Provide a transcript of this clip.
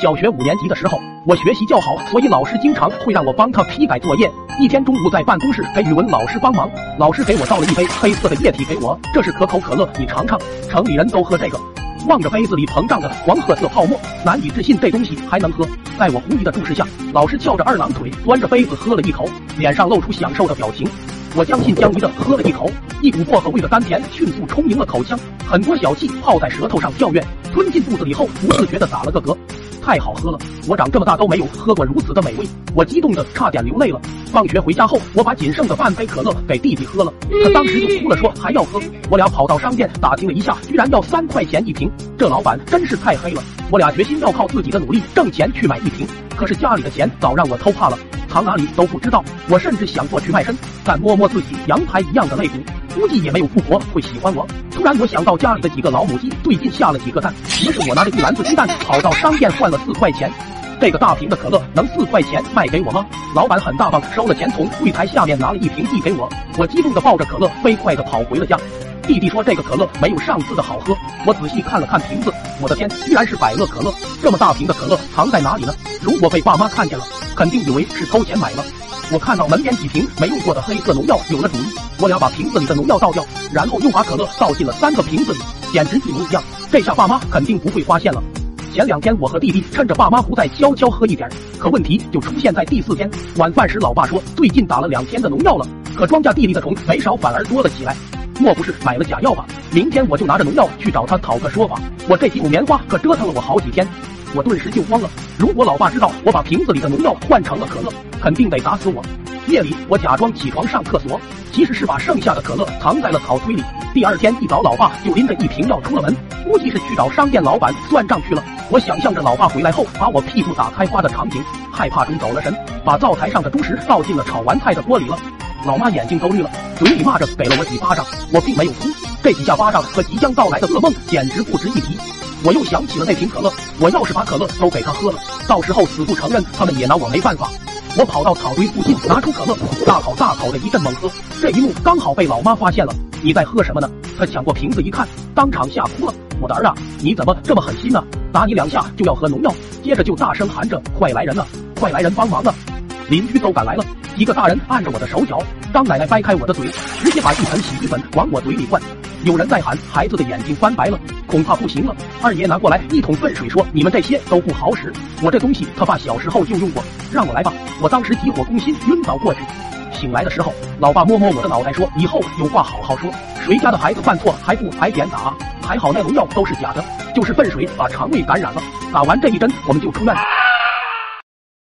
小学五年级的时候，我学习较好，所以老师经常会让我帮他批改作业。一天中午在办公室给语文老师帮忙，老师给我倒了一杯黑色的液体给我，这是可口可乐，你尝尝。城里人都喝这个。望着杯子里膨胀的黄褐色泡沫，难以置信这东西还能喝。在我狐疑的注视下，老师翘着二郎腿，端着杯子喝了一口，脸上露出享受的表情。我将信将疑的喝了一口，一股薄荷味的甘甜迅速充盈了口腔，很多小气泡在舌头上跳跃，吞进肚子里后不自觉的打了个嗝，太好喝了！我长这么大都没有喝过如此的美味，我激动的差点流泪了。放学回家后，我把仅剩的半杯可乐给弟弟喝了，他当时就哭了，说还要喝。我俩跑到商店打听了一下，居然要三块钱一瓶，这老板真是太黑了。我俩决心要靠自己的努力挣钱去买一瓶，可是家里的钱早让我偷怕了。藏哪里都不知道，我甚至想过去卖身，但摸摸自己羊排一样的肋骨，估计也没有富婆会喜欢我。突然我想到家里的几个老母鸡最近下了几个蛋，于是我拿着一篮子鸡蛋跑到商店换了四块钱。这个大瓶的可乐能四块钱卖给我吗？老板很大方，收了钱从柜台下面拿了一瓶递给我，我激动的抱着可乐飞快的跑回了家。弟弟说这个可乐没有上次的好喝，我仔细看了看瓶子，我的天，居然是百乐可乐！这么大瓶的可乐藏在哪里呢？如果被爸妈看见了。肯定以为是偷钱买了。我看到门边几瓶没用过的黑色农药，有了主意。我俩把瓶子里的农药倒掉，然后又把可乐倒进了三个瓶子里，简直一模一样。这下爸妈肯定不会发现了。前两天我和弟弟趁着爸妈不在，悄悄喝一点。可问题就出现在第四天晚饭时，老爸说最近打了两天的农药了，可庄稼地里的虫没少，反而多了起来。莫不是买了假药吧？明天我就拿着农药去找他讨个说法。我这几股棉花可折腾了我好几天。我顿时就慌了。如果老爸知道我把瓶子里的农药换成了可乐，肯定得打死我。夜里，我假装起床上厕所，其实是把剩下的可乐藏在了草堆里。第二天一早，老爸就拎着一瓶药出了门，估计是去找商店老板算账去了。我想象着老爸回来后把我屁股打开花的场景，害怕中走了神，把灶台上的猪食倒进了炒完菜的锅里了。老妈眼睛都绿了，嘴里骂着给了我几巴掌，我并没有哭。这几下巴掌和即将到来的噩梦简直不值一提。我又想起了那瓶可乐，我要是把可乐都给他喝了，到时候死不承认，他们也拿我没办法。我跑到草堆附近，拿出可乐，大口大口的一阵猛喝。这一幕刚好被老妈发现了。你在喝什么呢？她抢过瓶子一看，当场吓哭了。我的儿啊，你怎么这么狠心呢？打你两下就要喝农药，接着就大声喊着：“快来人了，快来人帮忙啊！”邻居都赶来了，几个大人按着我的手脚，张奶奶掰开我的嘴，直接把一盆洗衣粉往我嘴里灌。有人在喊，孩子的眼睛翻白了，恐怕不行了。二爷拿过来一桶粪水，说：“你们这些都不好使，我这东西他爸小时候就用过，让我来吧。”我当时急火攻心，晕倒过去。醒来的时候，老爸摸摸我的脑袋，说：“以后有话好好说，谁家的孩子犯错还不挨点打？还好那农药都是假的，就是粪水把肠胃感染了。打完这一针，我们就出院。”